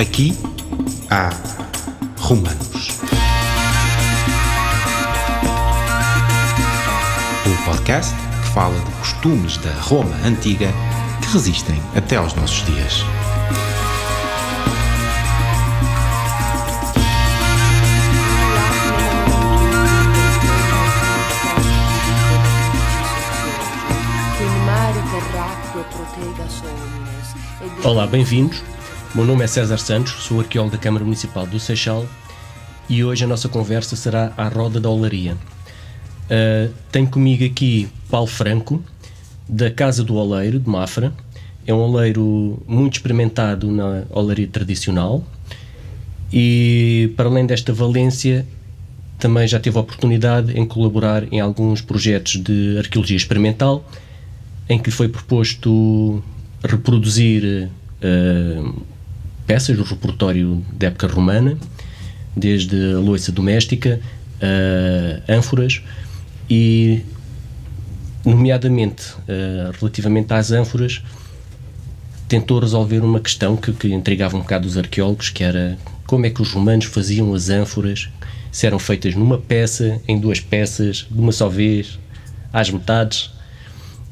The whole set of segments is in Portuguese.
Aqui há Romanos. O podcast que fala de costumes da Roma antiga que resistem até aos nossos dias. Olá, bem-vindos. Meu nome é César Santos, sou arqueólogo da Câmara Municipal do Seixal e hoje a nossa conversa será à roda da olaria. Uh, tenho comigo aqui Paulo Franco, da Casa do Oleiro, de Mafra. É um oleiro muito experimentado na olaria tradicional e, para além desta valência, também já teve a oportunidade em colaborar em alguns projetos de arqueologia experimental, em que lhe foi proposto reproduzir uh, peças do repertório da época romana, desde a loiça doméstica, uh, ânforas e, nomeadamente, uh, relativamente às ânforas, tentou resolver uma questão que, que intrigava um bocado os arqueólogos, que era como é que os romanos faziam as ânforas, se eram feitas numa peça, em duas peças, de uma só vez, às metades,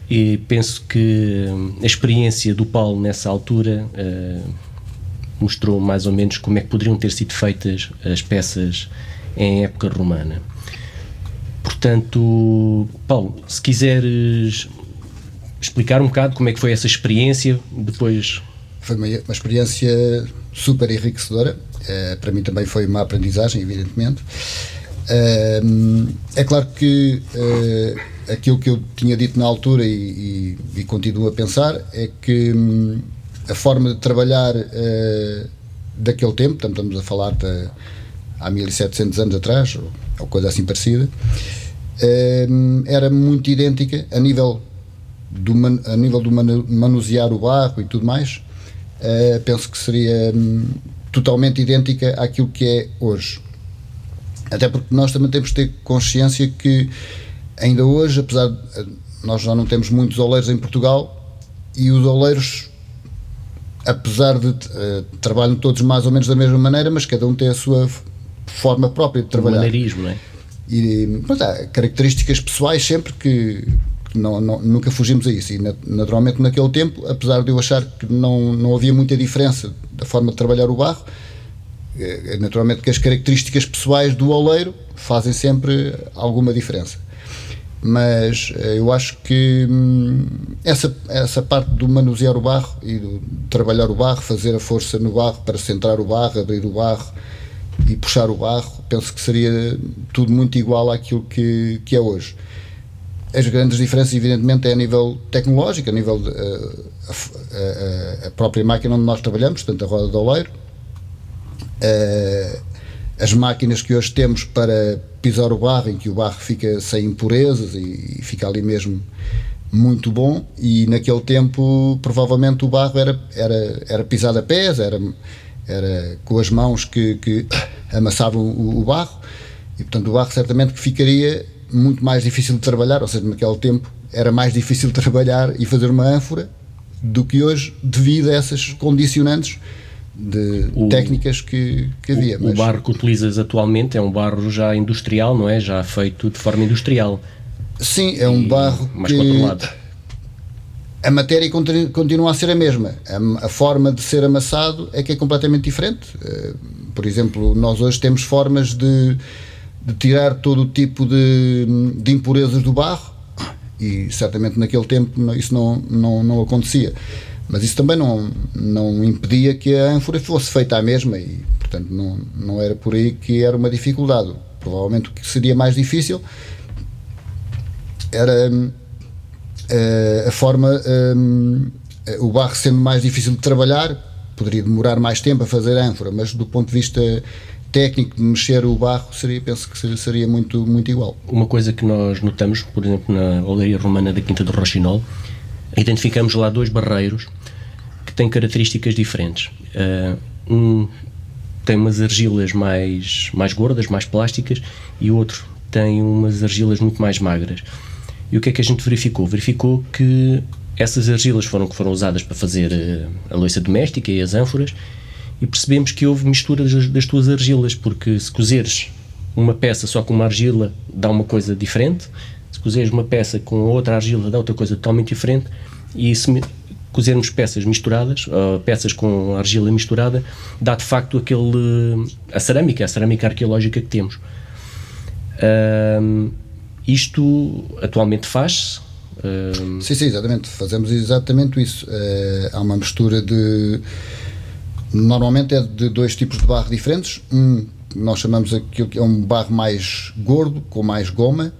e penso que hum, a experiência do Paulo nessa altura uh, mostrou mais ou menos como é que poderiam ter sido feitas as peças em época romana. Portanto, Paulo, se quiseres explicar um bocado como é que foi essa experiência, depois. Foi uma, uma experiência super enriquecedora. Uh, para mim também foi uma aprendizagem, evidentemente. Uh, é claro que uh, aquilo que eu tinha dito na altura e, e, e continuo a pensar é que hum, a forma de trabalhar uh, daquele tempo, estamos a falar de há 1700 anos atrás, ou, ou coisa assim parecida, uh, era muito idêntica a nível do, man, a nível do manusear o barro e tudo mais. Uh, penso que seria um, totalmente idêntica àquilo que é hoje. Até porque nós também temos de ter consciência que ainda hoje, apesar de nós já não temos muitos oleiros em Portugal e os oleiros, apesar de uh, trabalham todos mais ou menos da mesma maneira, mas cada um tem a sua forma própria de trabalhar. O maneirismo, não é? E, mas há características pessoais sempre que, que não, não, nunca fugimos a isso. E naturalmente naquele tempo, apesar de eu achar que não, não havia muita diferença da forma de trabalhar o barro, é, naturalmente que as características pessoais do oleiro fazem sempre alguma diferença mas eh, eu acho que hum, essa, essa parte do manusear o barro e do trabalhar o barro, fazer a força no barro para centrar o barro, abrir o barro e puxar o barro, penso que seria tudo muito igual àquilo que, que é hoje. As grandes diferenças, evidentemente, é a nível tecnológico, a nível de, uh, a, a, a, própria máquina onde nós trabalhamos, portanto, a roda do oleiro. Uh, as máquinas que hoje temos para pisar o barro, em que o barro fica sem impurezas e, fica ali mesmo muito bom, e naquele tempo provavelmente o barro era, era, era pisado a pés, era, era com as mãos que, que amassavam o, o barro, e portanto o barro certamente que ficaria muito mais difícil de trabalhar, ou seja, naquele tempo era mais difícil trabalhar e fazer uma ânfora do que hoje devido a essas condicionantes de o, técnicas que, que havia. O, mas... o barro que utilizas atualmente é um barro já industrial, não é? Já feito de forma industrial. Sim, é um e barro mais que controlado. A matéria continua a ser a mesma. A, a, forma de ser amassado é que é completamente diferente. Eh, por exemplo, nós hoje temos formas de, de tirar todo o tipo de, de impurezas do barro e certamente naquele tempo isso não, não, não acontecia. Mas isso também não, não impedia que a ânfora fosse feita à mesma e, portanto, não, não era por aí que era uma dificuldade. Provavelmente o que seria mais difícil era uh, a forma, uh, o barro sendo mais difícil de trabalhar, poderia demorar mais tempo a fazer a ânfora, mas do ponto de vista técnico de mexer o barro seria, penso que seria muito, muito igual. Uma coisa que nós notamos, por exemplo, na oleira romana da Quinta do Rochinol, identificamos lá dois barreiros que têm características diferentes. Uh, um tem umas argilas mais, mais gordas, mais plásticas, e o outro tem umas argilas muito mais magras. E o que é que a gente verificou? Verificou que essas argilas foram que foram usadas para fazer uh, a louça doméstica e as ânforas, e percebemos que houve mistura das, das tuas argilas, porque se cozeres uma peça só com uma argila dá uma coisa diferente, cozeres uma peça com outra argila dá outra coisa totalmente diferente, e se cozermos peças misturadas, peças com argila misturada, dá de facto aquele. a cerâmica, a cerâmica arqueológica que temos. Uh, isto atualmente faz-se. Sim, sim, exatamente. Fazemos exatamente isso. Uh, há uma mistura de. Normalmente é de dois tipos de barro diferentes. Um, nós chamamos aquilo que é um barro mais gordo, com mais goma,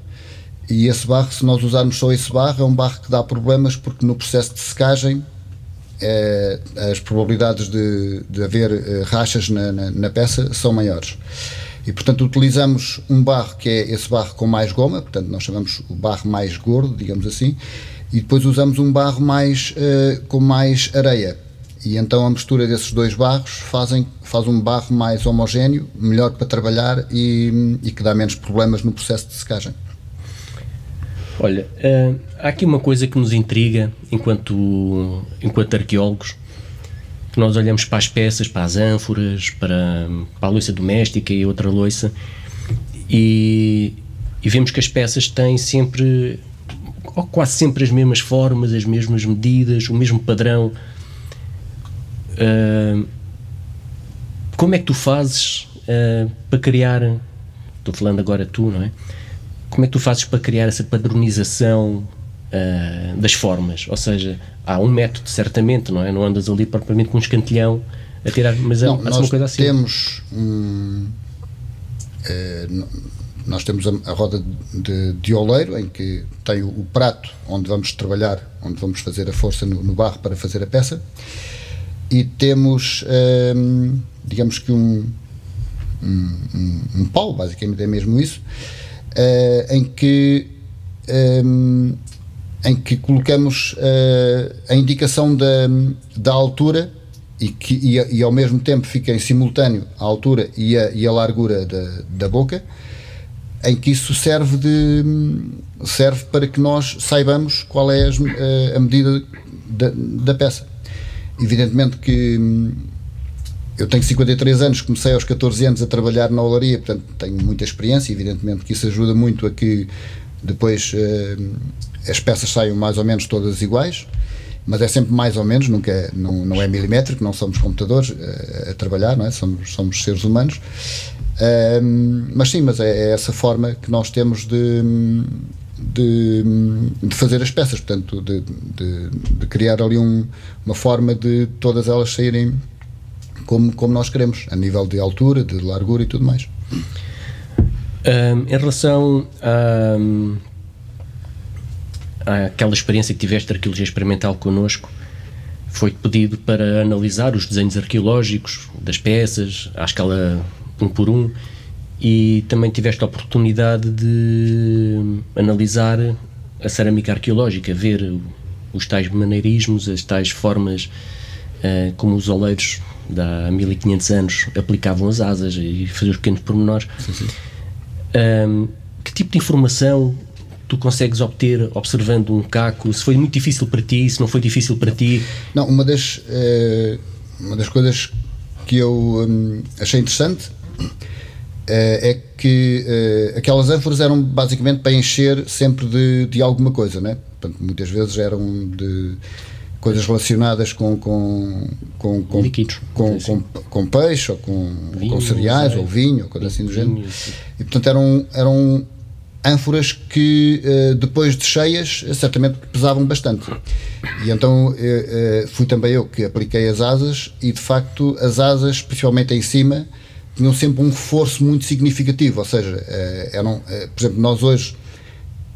e esse barro, se nós usarmos só esse barro, é um barro que dá problemas porque no processo de secagem é, as probabilidades de, de haver uh, rachas na, na, na, peça são maiores. E, portanto, utilizamos um barro que é esse barro com mais goma, portanto, nós chamamos o barro mais gordo, digamos assim, e depois usamos um barro mais, uh, com mais areia. E então a mistura desses dois barros fazem, faz um barro mais homogéneo, melhor para trabalhar e, e que dá menos problemas no processo de secagem. Olha, uh, há aqui uma coisa que nos intriga enquanto, enquanto arqueólogos, que nós olhamos para as peças, para as ânforas, para, para a loiça doméstica e outra loiça, e, e vemos que as peças têm sempre, ou quase sempre as mesmas formas, as mesmas medidas, o mesmo padrão. Uh, como é que tu fazes uh, para criar, estou falando agora tu, não é? Como é que tu fazes para criar essa padronização uh, das formas? Ou seja, há um método, certamente, não é? Não andas ali propriamente com um escantilhão a tirar, mas não, nós uma coisa assim. Temos um, é, nós temos a, a roda de, de, oleiro em que tem o, o, prato onde vamos trabalhar, onde vamos fazer a força no, no barro para fazer a peça, e temos, um, digamos que um, um, um, um pau, basicamente é mesmo isso, uh, em que um, em que colocamos uh, a indicação da, da altura e, que, e, e, ao mesmo tempo fica em simultâneo a altura e a, e a largura da, da boca, em que isso serve, de, serve para que nós saibamos qual é a, a medida da, da peça. Evidentemente que eu tenho 53 anos, comecei aos 14 anos a trabalhar na olaria, portanto tenho muita experiência, evidentemente que isso ajuda muito a que depois uh, as peças saiam mais ou menos todas iguais, mas é sempre mais ou menos, nunca é, não, não é milimétrico, não somos computadores uh, a trabalhar, não é? somos, somos seres humanos. Uh, mas sim, mas é, é, essa forma que nós temos de, de, de fazer as peças, portanto, de, de, criar ali um, uma forma de todas elas saírem como, como nós queremos, a nível de altura, de largura e tudo mais. Um, em relação a, àquela experiência que tiveste de arqueologia experimental connosco, foi pedido para analisar os desenhos arqueológicos das peças, à escala um por um, e também tiveste a oportunidade de analisar a cerâmica arqueológica, ver os tais maneirismos, as tais formas uh, como os oleiros de há 1500 anos aplicavam as asas e faziam os pequenos pormenores. Sim, sim. Um, que tipo de informação tu consegues obter observando um caco? Se foi muito difícil para ti, se não foi difícil para ti? Não, uma das, uh, uma das coisas que eu um, achei interessante uh, é que uh, aquelas ânforas eram basicamente para encher sempre de, de alguma coisa, né? Portanto, muitas vezes eram de coisas relacionadas com com com com, Líquidos, com, com, com, peixe ou com, vinho, com cereais ou vinho ou coisa assim do género. E portanto eram eram ânforas que eh, depois de cheias certamente pesavam bastante. E então eh, eh, fui também eu que apliquei as asas e de facto as asas especialmente em cima tinham sempre um reforço muito significativo. Ou seja eram por exemplo nós hoje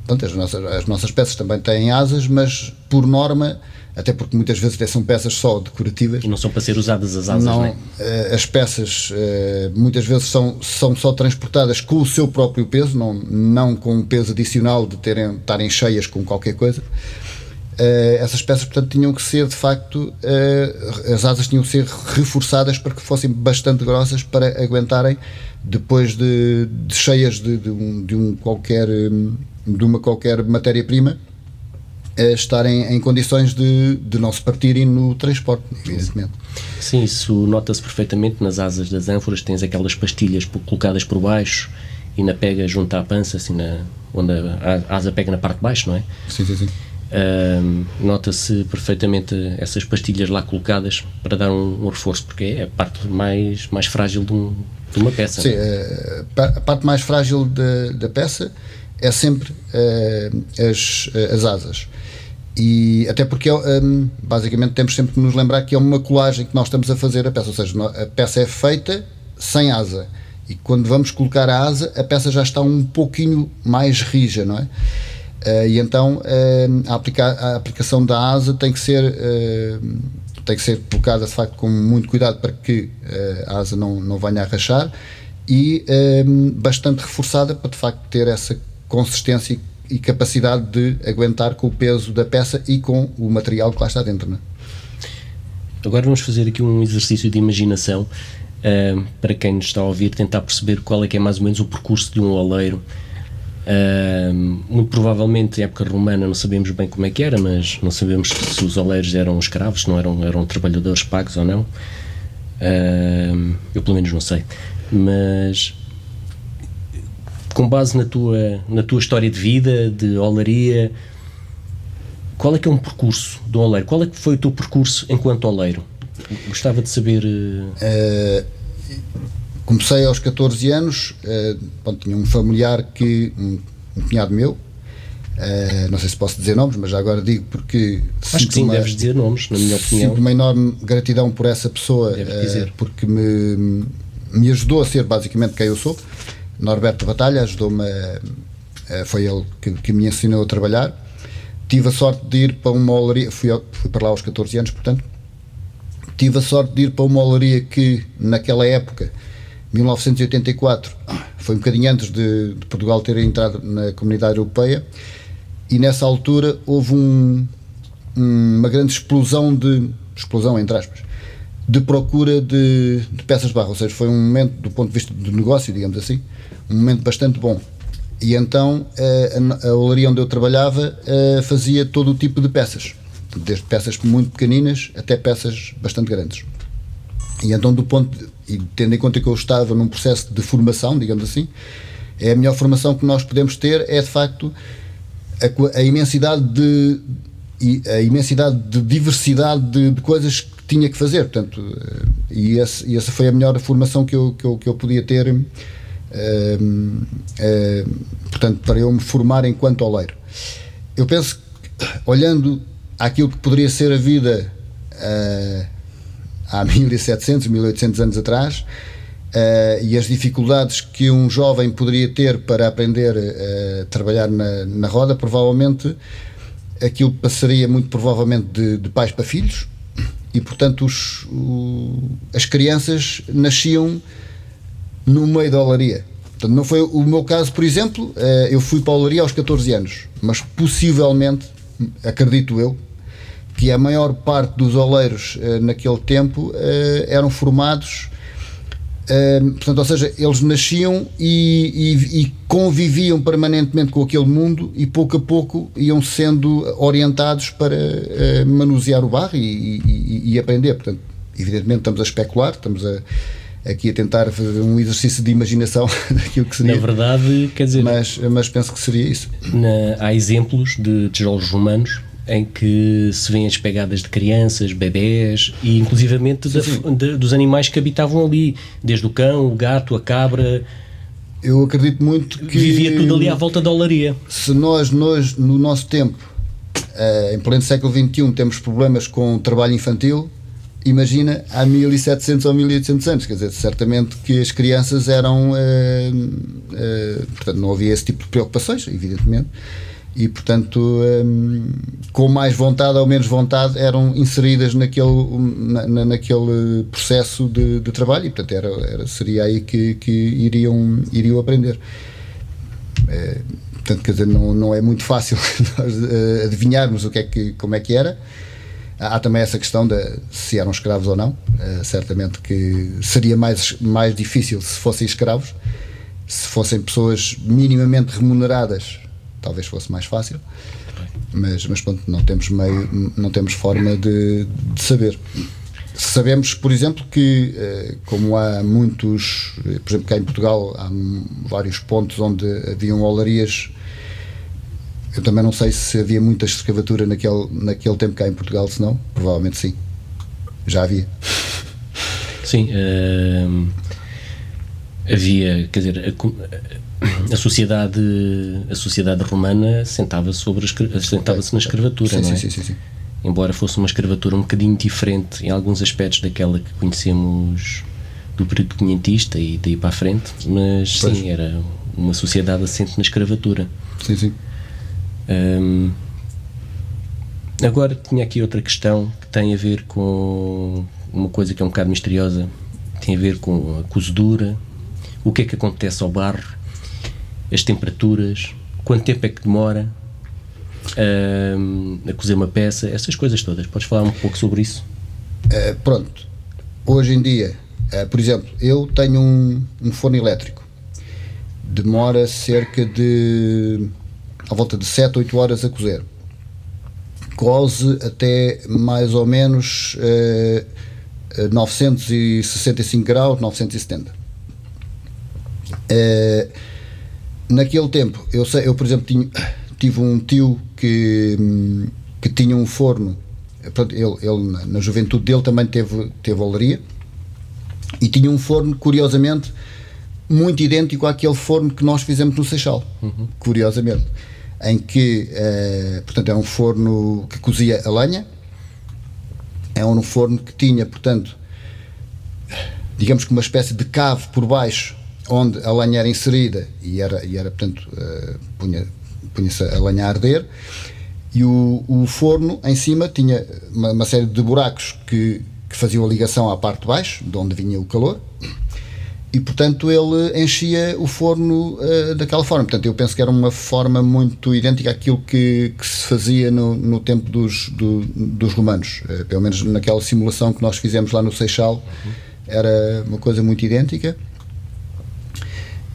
Portanto, as nossas, as nossas peças também têm asas, mas por norma até porque muitas vezes até são peças só decorativas. Não são para ser usadas as asas, não, não é? As peças uh, muitas vezes são, são só transportadas com o seu próprio peso, não, não com um peso adicional de terem, estarem cheias com qualquer coisa. Uh, essas peças, portanto, tinham que ser de facto, as asas tinham que ser reforçadas para que fossem bastante grossas para aguentarem depois de, de cheias de, de, um, de um qualquer de uma qualquer matéria-prima estarem em condições de, de não se partirem no transporte, evidentemente. Sim, isso nota-se perfeitamente nas asas das ânforas, tens aquelas pastilhas colocadas por baixo e na pega junto à pança, assim, na, onde a, asa pega na parte de baixo, não é? Sim, sim, sim. Uh, Nota-se perfeitamente essas pastilhas lá colocadas para dar um, um, reforço, porque é a parte mais, mais frágil de, um, de uma peça. Sim, uh, a parte mais frágil da, da peça é sempre uh, as, as asas. E até porque, um, basicamente, temos sempre que nos lembrar que é uma colagem que nós estamos a fazer a peça, ou seja, a peça é feita sem asa. E quando vamos colocar a asa, a peça já está um pouquinho mais rija, não é? Uh, e então uh, a, aplica a, aplicação da asa tem que ser uh, tem que ser colocada de facto com muito cuidado para que a asa não, não venha a rachar e bastante reforçada para de facto ter essa consistência e capacidade de aguentar com o peso da peça e com o material que lá está dentro. É? Agora vamos fazer aqui um exercício de imaginação para quem nos está a ouvir tentar perceber qual é que é mais ou menos o percurso de um oleiro Uh, muito provavelmente, em época romana, não sabemos bem como é que era, mas não sabemos se os oleiros eram escravos, não eram, eram trabalhadores pagos ou não. Uh, eu, pelo menos, não sei. Mas, com base na tua, na tua história de vida, de olaria, qual é que é um percurso do oleiro? Qual é que foi o teu percurso enquanto oleiro? Gostava de saber. Uh, Comecei aos 14 anos, uh, bom, tinha um familiar que, um, um cunhado meu, Uh, não sei se posso dizer nomes, mas já agora digo porque. Acho que sim, uma, deves dizer nomes, na minha opinião. Sinto uma enorme gratidão por essa pessoa, porque me, me ajudou a ser basicamente quem eu sou. Norberto Batalha ajudou-me, foi ele que, que, me ensinou a trabalhar. Tive a sorte de ir para uma olaria, fui, fui para lá aos 14 anos, portanto. Tive a sorte de ir para uma olaria que, naquela época, 1984 foi um bocadinho antes de, de, Portugal ter entrado na comunidade europeia e nessa altura houve um, uma grande explosão de explosão entre aspas de procura de, de, peças de barro, ou seja, foi um momento do ponto de vista do negócio, digamos assim, um momento bastante bom. E então eh, a, a olaria onde eu trabalhava eh, fazia todo o tipo de peças, desde peças muito pequeninas até peças bastante grandes. E então, do ponto de, e tendo em conta que eu estava num processo de formação, digamos assim, é a melhor formação que nós podemos ter é de facto a, a imensidade de a imensidade de diversidade de, de, coisas tinha que fazer, portanto, eh, e, esse, e essa foi a melhor formação que eu, que eu, que eu podia ter, uh, uh, portanto, para eu me formar enquanto oleiro. Eu penso que, olhando aquilo que poderia ser a vida uh, há 1700, 1800 anos atrás, e as dificuldades que um jovem poderia ter para aprender a trabalhar na, na roda, provavelmente aquilo passaria muito provavelmente de, de pais para filhos, e portanto os, o, as crianças nasciam no meio da olaria. Portanto, não foi o meu caso, por exemplo, eh, eu fui para a olaria aos 14 anos, mas possivelmente, acredito eu, que a maior parte dos oleiros uh, naquele tempo uh, eram formados, uh, portanto, ou seja, eles nasciam e, e, e, conviviam permanentemente com aquele mundo e pouco a pouco iam sendo orientados para manusear o barro e, e, e, aprender. Portanto, evidentemente estamos a especular, estamos a, aqui a tentar fazer um exercício de imaginação daquilo que seria. Na verdade, quer dizer. Mas, mas penso que seria isso. Na, há exemplos de tijolos romanos em que se vêem as pegadas de crianças, bebés e inclusivamente sim, sim. De, dos animais que habitavam ali, desde o cão, o gato, a cabra. Eu acredito muito que. Vivia tudo ali à volta da olaria. Se nós, nós no nosso tempo, eh, em pleno século XXI, temos problemas com o trabalho infantil, imagina há 1700 ou 1800 anos, quer dizer, certamente que as crianças eram. Eh, eh, portanto, não havia esse tipo de preocupações, evidentemente e portanto um, com mais vontade ou menos vontade eram inseridas naquele, na, naquele processo de, de, trabalho. E portanto era, era, seria aí que, que iriam, iriam aprender. É, portanto quer dizer não, não é muito fácil nós uh, adivinharmos o que é que, como é que era. Há também essa questão de se eram escravos ou não. Uh, certamente que seria mais, mais difícil se fossem escravos se fossem pessoas minimamente remuneradas talvez fosse mais fácil. Mas, mas pronto, não temos meio, não temos forma de, de saber. Sabemos, por exemplo, que eh, como há muitos, eh, por exemplo, cá em Portugal há vários pontos onde haviam olarias eu também não sei se havia muita escravatura naquele, naquele tempo cá em Portugal, se não, provavelmente sim. Já havia. Sim. Uh, havia, quer dizer, a, a, sociedade, a sociedade romana sentava sobre sentava-se na escravatura, sim, não é? Sim, sim, sim. Embora fosse uma escravatura um bocadinho diferente em alguns aspectos daquela que conhecemos do período quinhentista e daí para a frente, mas pois. sim, era uma sociedade assente na escravatura. Sim, sim. Um, agora tinha aqui outra questão que tem a ver com uma coisa que é um bocado misteriosa, tem a ver com a cozedura, o que é que acontece ao barro, as temperaturas, quanto tempo é que demora um, a cozer uma peça, essas coisas todas. Podes falar um pouco sobre isso? Uh, pronto. Hoje em dia, uh, por exemplo, eu tenho um, um forno elétrico. Demora cerca de à volta de 7, 8 horas a cozer. Cose até mais ou menos uh, eh, 965 graus, 970. Uh, naquele tempo, eu, sei, eu por exemplo tinha, tive um tio que, que tinha um forno, ele, ele na, juventude dele também teve, teve olaria. E tinha um forno, curiosamente, muito idêntico àquele forno que nós fizemos no Seixal, uhum. curiosamente. Em que, eh, portanto, é um forno que cozia a lenha, é um forno que tinha, portanto, digamos que uma espécie de cave por baixo, onde a lenha era inserida e era, e era portanto, uh, punha, punha-se a lenha a arder, e o, o forno em cima tinha uma, uma série de buracos que, que faziam a ligação à parte de baixo, de onde vinha o calor, e portanto ele enchia o forno uh, daquela forma. Portanto, eu penso que era uma forma muito idêntica àquilo que, que se fazia no, no tempo dos, do, dos romanos. Uh, pelo menos naquela simulação que nós fizemos lá no Seixal, uhum. era uma coisa muito idêntica.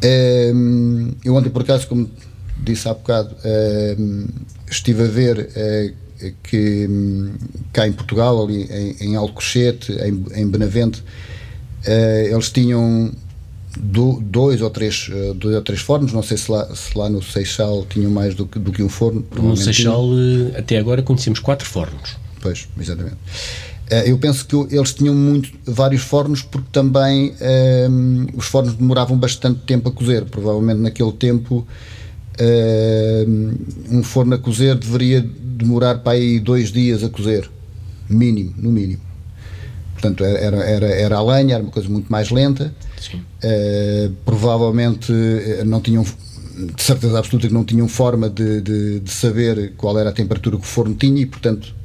Uh, eu ontem, por acaso, como disse há bocado, estive a ver que um, cá em Portugal, ali em, em Alcochete, em, em Benavente, eles tinham do, dois ou três uh, dois ou três fornos. Não sei se lá, se lá no Seixal tinham mais do que, do que um forno no Seixal tinham. Até agora conhecemos quatro fornos. Pois, exatamente. uh, eu penso que eles tinham muito, vários fornos porque também uh, os fornos demoravam bastante tempo a cozer. Provavelmente naquele tempo um forno a cozer deveria demorar para aí dois dias a cozer. Mínimo, no mínimo. Portanto era, era, era a lenha, era uma coisa muito mais lenta. Uh, provavelmente eh, não tinham, de certeza absoluta que não tinham forma de, de, de, saber qual era a temperatura que o forno tinha e, portanto,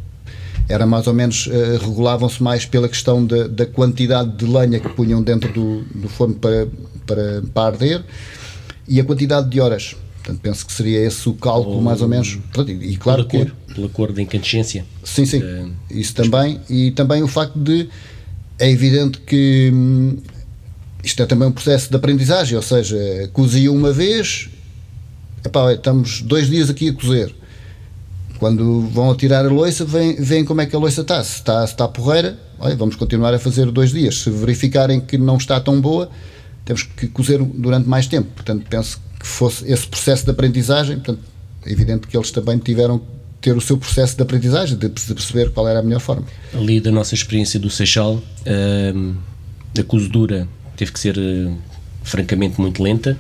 era mais ou menos, uh, regulavam-se mais pela questão da, da, quantidade de lenha que punham dentro do, do forno para, para, para arder e a quantidade de horas. Portanto, penso que seria esse o cálculo, ou, mais ou menos. E claro pela que. Cor, pela cor da incandescência. Sim, sim. Uh, isso também. E também o facto de. É evidente que hum, isto é também um processo de aprendizagem, ou seja, cozi uma vez, epá, estamos dois dias aqui a cozer. Quando vão tirar a loiça, veem, como é que a loiça está. Se está, se está porreira, olha, vamos continuar a fazer dois dias. Se verificarem que não está tão boa, temos que cozer durante mais tempo. Portanto, penso que fosse esse processo de aprendizagem. Portanto, é evidente que eles também tiveram ter o seu processo de aprendizagem, de, perceber qual era a melhor forma. Ali da nossa experiência do Seixal, hum, a cozedura teve que ser uh, francamente muito lenta.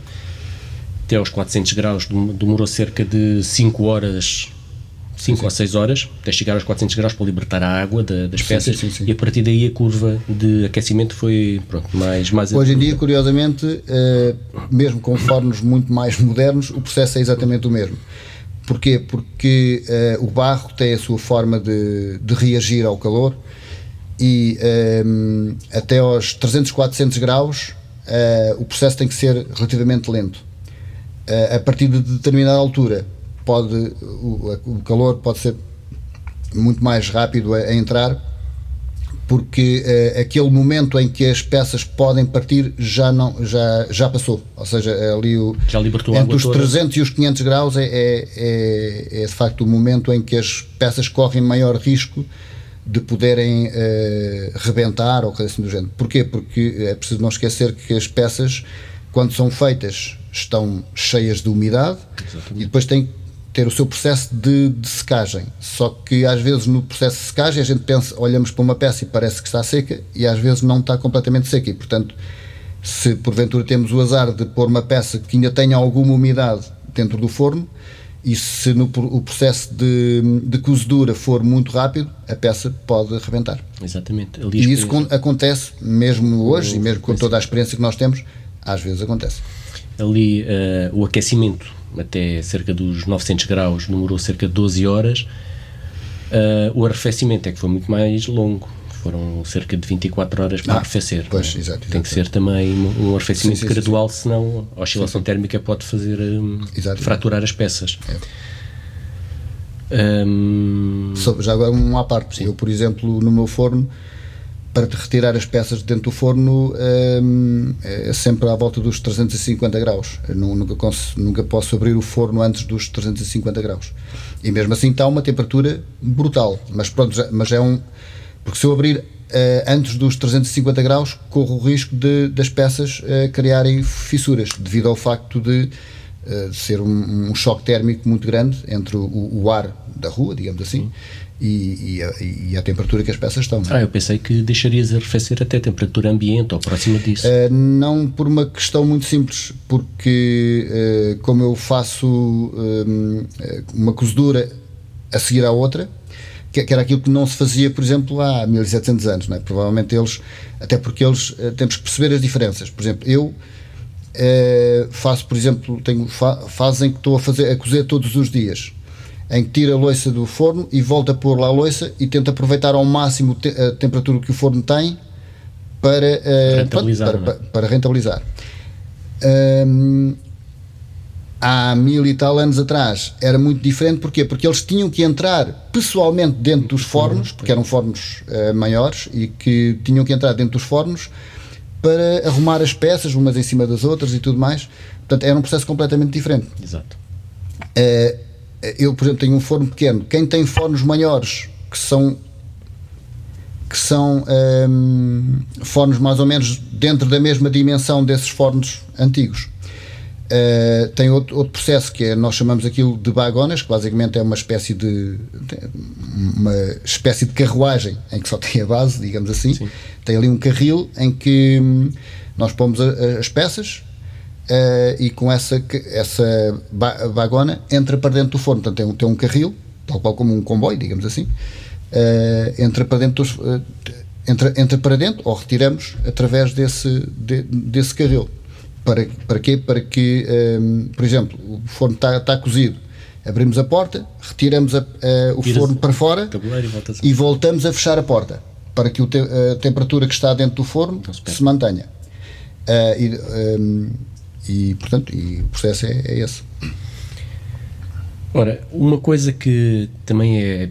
Até aos 400 graus demorou cerca de 5 horas 5 ou 6 horas até chegar aos 400 graus para libertar a água da, das peças sim, sim, sim, e a partir daí a curva de aquecimento foi pronto, mais, mais Hoje em dia, curiosamente, eh, mesmo com fornos muito mais modernos, o processo é exatamente o mesmo. Porquê? Porque eh, o barro tem a sua forma de, de reagir ao calor e um, ehm, até aos 300, 400 graus uh, o processo tem que ser relativamente lento. Uh, a partir de determinada altura pode, o, o, calor pode ser muito mais rápido a, a entrar porque uh, aquele momento em que as peças podem partir já não já, já passou. Ou seja, ali o, já libertou entre os toda. 300 e os 500 graus é, é, é, é, de facto o momento em que as peças correm maior risco de poderem uh, rebentar ou coisa assim do género. Porquê? Porque é preciso não esquecer que as peças, quando são feitas, estão cheias de umidade Exatamente. e depois têm ter o seu processo de, de, secagem. Só que às vezes no processo de secagem a gente pensa, olhamos para uma peça e parece que está seca e às vezes não está completamente seca e portanto se porventura temos o azar de pôr uma peça que ainda tenha alguma umidade dentro do forno e se no, o processo de, de cozedura for muito rápido, a peça pode rebentar. Exatamente. e isso acontece mesmo hoje, e mesmo com toda a experiência que nós temos, às vezes acontece. Ali uh, o aquecimento até cerca dos 900 graus, demorou cerca de 12 horas. Uh, o arrefecimento é que foi muito mais longo, foram cerca de 24 horas para ah, arrefecer. Pois, é? exato, Tem que ser também um arrefecimento sim, sim, gradual, sim. senão a oscilação térmica pode fazer um, fraturar as peças. É. Um, já agora um à parte, eu por exemplo no meu forno para retirar as peças de dentro do forno hum, é sempre à volta dos 350 graus. Eu nunca, nunca posso abrir o forno antes dos 350 graus. E mesmo assim está uma temperatura brutal. Mas pronto, já, mas é um. Porque se eu abrir uh, antes dos 350 graus, corro o risco de, das peças uh, criarem fissuras, devido ao facto de uh, ser um, um, choque térmico muito grande entre o, o, ar da rua, digamos assim, e, e, a, e, a, temperatura que as peças estão. Ah, eu pensei que deixarias arrefecer até a temperatura ambiente ou próxima disso. Uh, não por uma questão muito simples, porque uh, como eu faço uh, uma cozedura a seguir à outra, que, que, era aquilo que não se fazia, por exemplo, há 1700 anos, não é? provavelmente eles, até porque eles temos que perceber as diferenças. Por exemplo, eu faço, por exemplo, tenho fa fazem que estou a fazer a cozer todos os dias em que tira a loiça do forno e volta a pôr lá a loiça e tenta aproveitar ao máximo a temperatura que o forno tem para uh, rentabilizar. Para, para, para rentabilizar. Um, há mil e tal anos atrás era muito diferente, porquê? Porque eles tinham que entrar pessoalmente dentro dos fornos, porque eram fornos uh, maiores e que tinham que entrar dentro dos fornos para arrumar as peças umas em cima das outras e tudo mais. Portanto, era um processo completamente diferente. Exato. Uh, eu, por exemplo, tenho um forno pequeno. Quem tem fornos maiores, que são que são um, fornos mais ou menos dentro da mesma dimensão desses fornos antigos. Uh, tem outro, outro, processo que é, nós chamamos aquilo de bagonas, que basicamente é uma espécie de uma espécie de carruagem em que só tem a base, digamos assim. Sim. Tem ali um carril em que hum, nós pomos a, as peças, uh, e com essa, essa vagona entra para dentro do forno. Portanto, tem um, tem um carril, tal qual como um comboio, digamos assim, uh, entra para dentro dos, uh, entra, entra para dentro ou retiramos através desse, de, desse carril. Para, para quê? Para que, um, por exemplo, o forno está, está cozido, abrimos a porta, retiramos a, o forno para fora e, voltamos a fechar a porta para que te, a temperatura que está dentro do forno se, se, mantenha. Uh, e, um, e, portanto, e o processo é, é esse. Ora, uma coisa que também é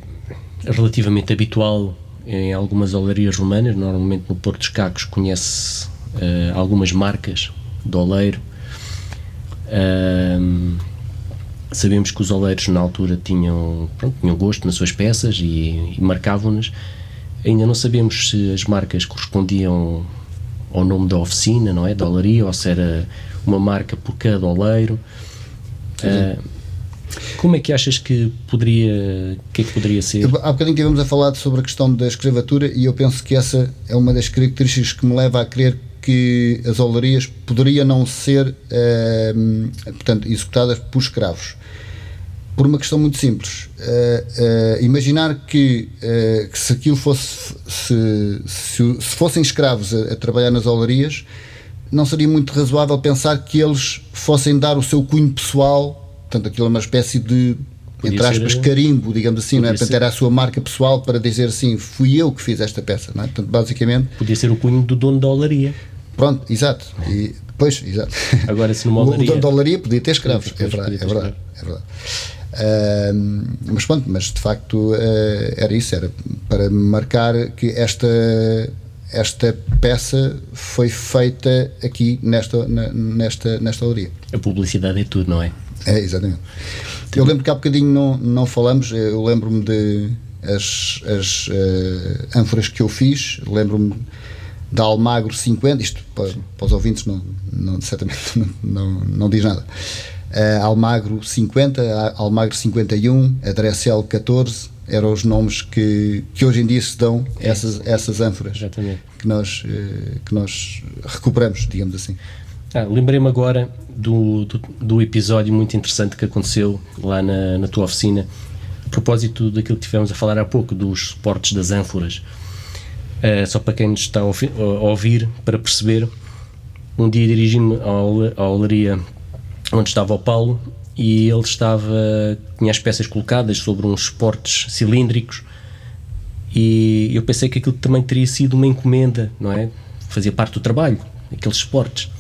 relativamente habitual em algumas olarias romanas, normalmente no Porto dos Cacos conhece uh, algumas marcas de oleiro. Uh, sabemos que os oleiros na altura tinham, pronto, tinham gosto nas suas peças e, e marcavam-nas. Ainda não sabemos se as marcas correspondiam ao nome da oficina, não é? Da olaria, ou se era uma marca por cada oleiro. Uh, como é que achas que poderia, que é que poderia ser? Há bocadinho estivemos a falar sobre a questão da escravatura e eu penso que essa é uma das características que me leva a crer que as olarias poderiam não ser, uh, portanto, executadas por escravos. Por uma questão muito simples. Uh, imaginar que, que, se aquilo fosse, se, se, se fossem escravos a, a trabalhar nas olarias, não seria muito razoável pensar que eles fossem dar o seu cunho pessoal, portanto, aquilo é uma espécie de, Podia entre aspas, ser, carimbo, digamos assim, não é? Portanto, era a sua marca pessoal para dizer assim, fui eu que fiz esta peça, não é? Portanto, basicamente... Podia ser o cunho do dono da olaria. Pronto, exato. E, pois, exato. Agora, se numa olaria... O dono da olaria podia ter escravos, é verdade, é verdade, é verdade. Uh, mas pronto, mas de facto uh, era isso, era para marcar que esta, esta peça foi feita aqui nesta, nesta, nesta galeria. A publicidade é tudo, não é? É, exatamente. Eu lembro que há bocadinho não, não falamos, eu lembro-me de as, as uh, ânforas que eu fiz, lembro-me da Almagro 50, isto para, para os ouvintes não, não certamente não, não, não diz nada a Almagro 50, a Almagro 51, a Dressel 14, eram os nomes que, que hoje em dia se dão é. essas, essas ânforas Exatamente. Que, nós, eh, que nós recuperamos, digamos assim. Ah, Lembrei-me agora do, do, do, episódio muito interessante que aconteceu lá na, na tua oficina, a propósito daquilo que tivemos a falar há pouco, dos suportes das ânforas. Uh, só para quem nos está a ouvir, para perceber, um dia dirigi-me à olaria onde estava o Paulo e ele estava tinha as peças colocadas sobre uns suportes cilíndricos e eu pensei que aquilo também teria sido uma encomenda, não é? Fazia parte do trabalho, aqueles suportes.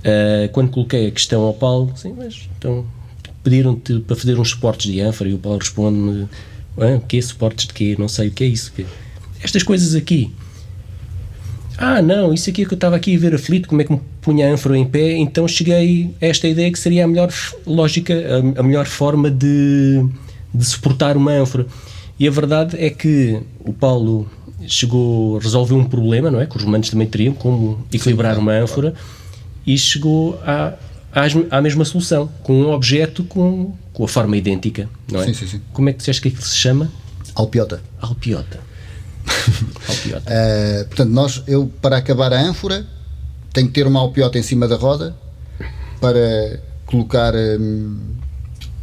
Uh, quando coloquei a questão ao Paulo, sim, mas então pediram-te para fazer uns suportes de ânfora e o Paulo responde-me: ah, o que suportes de quê? Não sei o que é isso. Estas coisas aqui. Ah, não, isso aqui é que eu estava aqui a ver aflito, como é que me punha a ânfora em pé, então cheguei a esta ideia que seria a melhor lógica, a, a melhor forma de, de suportar uma ânfora. E a verdade é que o Paulo chegou, resolveu um problema, não é? Que os romanos também teriam, como equilibrar Sim, uma ânfora, e chegou à, à, à, mesma solução, com um objeto com, com a forma idêntica, não é? Sim, sim, sim. Como é que disseste que aquilo se chama? Alpiota. Alpiota. Uh, portanto, nós, eu, para acabar a ânfora, tenho que ter uma alpiota em cima da roda para colocar, um,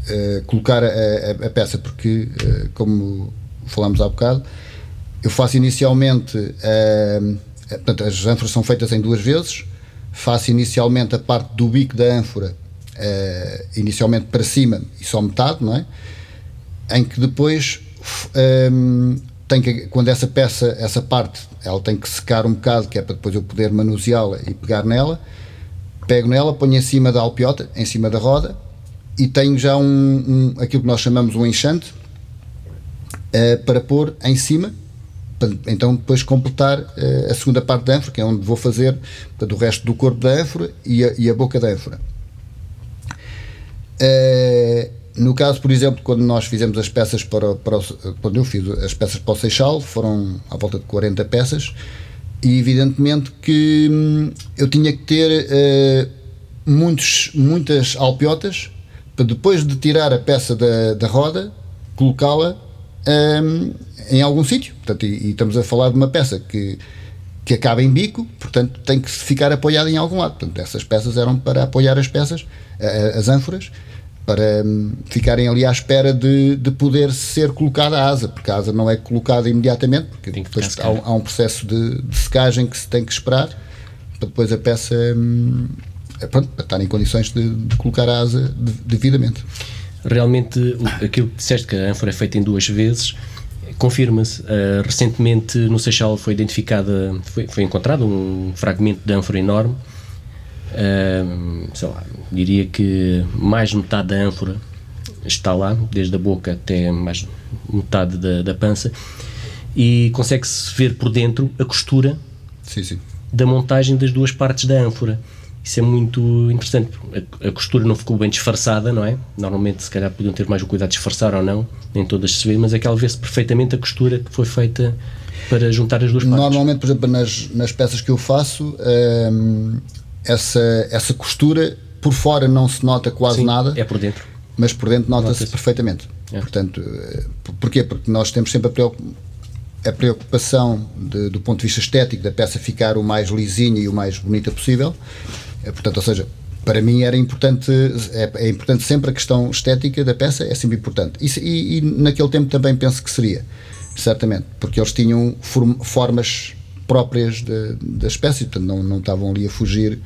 uh, colocar a, a, a, peça, porque, uh, como falámos há bocado, eu faço inicialmente, uh, portanto, as ânforas são feitas em duas vezes, faço inicialmente a parte do bico da ânfora, inicialmente para cima e só metade, não é? Em que depois um, tem que, quando essa peça, essa parte, ela tem que secar um bocado, que é para depois eu poder manuseá-la e pegar nela. Pego nela, ponho em cima da alpiota, em cima da roda, e tenho já um, um aquilo que nós chamamos um enxante uh, para pôr em cima, para, então depois completar uh, a segunda parte da ânfora, que é onde vou fazer portanto, o resto do corpo da ânfora e a, e a boca da ânfora. Uh, no caso, por exemplo, quando nós fizemos as peças para, para quando eu fiz as peças para o Seixal, foram à volta de 40 peças, e evidentemente que hum, eu tinha que ter uh, muitos, muitas alpiotas para depois de tirar a peça da, da roda, colocá-la um, em algum sítio. Portanto, e, e, estamos a falar de uma peça que, que acaba em bico, portanto tem que ficar apoiada em algum lado. Portanto, essas peças eram para apoiar as peças, as ânforas, para hum, ficarem ali à espera de, de poder ser colocada a asa, porque a asa não é colocada imediatamente, porque depois há, há, um processo de, de, secagem que se tem que esperar para depois a peça hum, é, pronto, para estar em condições de, de colocar a asa devidamente. Realmente, aquilo que disseste que a ânfora é feita em duas vezes, confirma-se. Uh, recentemente no Seixal foi identificada, foi, foi encontrado um fragmento de ânfora enorme sei lá, diria que mais metade da ânfora está lá, desde a boca até mais metade da, da pança, e consegue-se ver por dentro a costura sim, sim. da montagem das duas partes da ânfora. Isso é muito interessante. A, a, costura não ficou bem disfarçada, não é? Normalmente, se calhar, podiam ter mais o cuidado de disfarçar ou não, nem todas se vê, mas aquela vê-se perfeitamente a costura que foi feita para juntar as duas partes. Normalmente, por exemplo, nas, nas peças que eu faço, essa, essa costura por fora não se nota quase Sim, nada. É por dentro. Mas por dentro nota-se nota perfeitamente. É. Portanto, eh, porquê? Porque nós temos sempre a preocupação de, do ponto de vista estético da peça ficar o mais lisinha e o mais bonita possível. Eh, portanto, ou seja, para mim era importante, é, é importante sempre a questão estética da peça, é sempre importante. E, e, e naquele tempo também penso que seria, certamente, porque eles tinham form, formas próprias de, das peças, portanto não, não estavam ali a fugir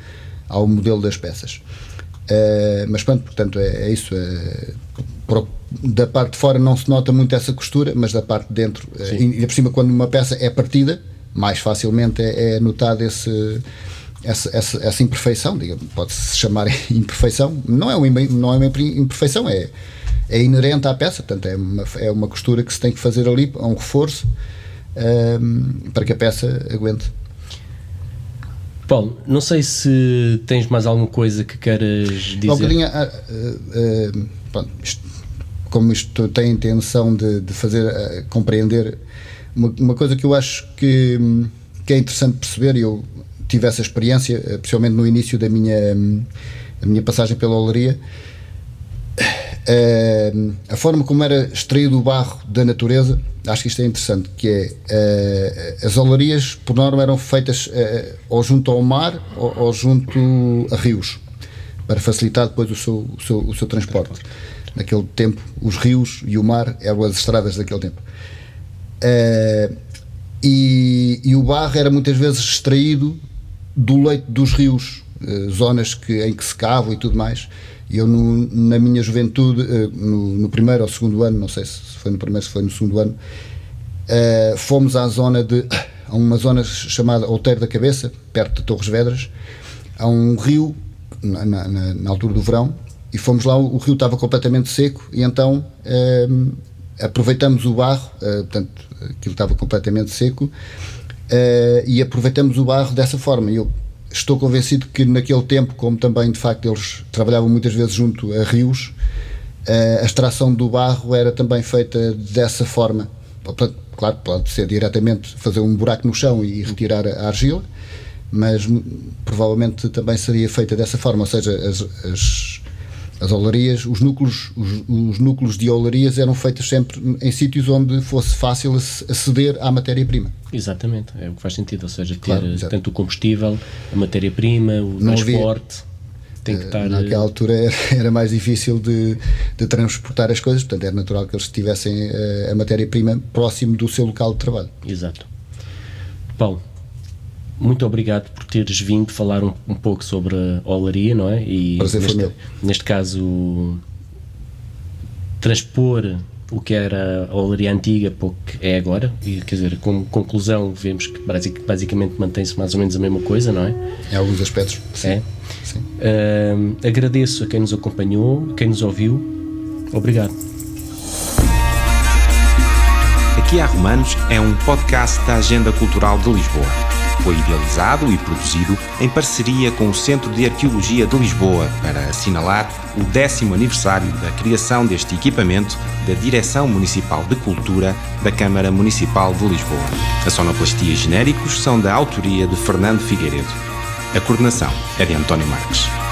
ao modelo das peças. Uh, mas pronto, portanto é, é isso. É, por, da parte de fora não se nota muito essa costura, mas da parte de dentro, uh, e, e por cima, quando uma peça é partida, mais facilmente é, é notado esse, essa, essa, essa imperfeição, pode-se chamar imperfeição, não é, uma, não é uma imperfeição, é, é inerente à peça, portanto é uma, é uma costura que se tem que fazer ali, é um reforço um, para que a peça aguente. Paulo, não sei se tens mais alguma coisa que queres dizer. Um bocadinho, uh, uh, pronto, isto, como isto tem a intenção de, de fazer compreender uma, uma, coisa que eu acho que, que é interessante perceber, e eu tive essa experiência, especialmente no início da minha, da minha passagem pela olaria, a forma como era extraído o barro da natureza, acho que isto é interessante, que é uh, as olarias, por norma, eram feitas uh, ou junto ao mar ou, ou, junto a rios, para facilitar depois o seu, o seu, o seu transporte. Naquele tempo, os rios e o mar eram as estradas daquele tempo. E, e, o barro era muitas vezes extraído do leito dos rios, zonas que, em que se cavam e tudo mais eu, no, na minha juventude, eh, no, no, primeiro ou segundo ano, não sei se foi no primeiro, se foi no segundo ano, uh, fomos à zona de. a uma zona chamada Outeiro da Cabeça, perto de Torres Vedras, há um rio, na, na, na altura do verão, e fomos lá, o, o, rio estava completamente seco, e então uh, aproveitamos o barro, uh, portanto, aquilo estava completamente seco, e aproveitamos o barro dessa forma. Eu estou convencido que naquele tempo, como também de facto eles trabalhavam muitas vezes junto a rios, eh, a extração do barro era também feita dessa forma. Claro, pode ser diretamente fazer um buraco no chão e retirar a argila, mas provavelmente também seria feita dessa forma, ou seja, as, as as olarias, os núcleos, os, os, núcleos de olarias eram feitos sempre em sítios onde fosse fácil aceder à matéria-prima. Exatamente, é o que faz sentido, ou seja, ter claro, tanto o combustível, a matéria-prima, o Não transporte. Havia, tem que eh, estar... Naquela altura era, era mais difícil de, de, transportar as coisas, portanto era natural que eles tivessem a, eh, a matéria-prima próximo do seu local de trabalho. Exato. Paulo, muito obrigado por teres vindo falar um, um pouco sobre a olaria, não é? E Prazer neste, foi meu. neste caso transpor o que era a olaria antiga para o que é agora e quer dizer, como conclusão vemos que basicamente mantém-se mais ou menos a mesma coisa, não é? Em alguns aspectos, sim. É. sim. Uh, agradeço a quem nos acompanhou, quem nos ouviu. Obrigado. Aqui há Romanos é um podcast da Agenda Cultural de Lisboa foi idealizado e produzido em parceria com o Centro de Arqueologia de Lisboa para assinalar o décimo aniversário da criação deste equipamento da Direção Municipal de Cultura da Câmara Municipal de Lisboa. A sonoplastia genéricos são da autoria de Fernando Figueiredo. A coordenação é de António Marques.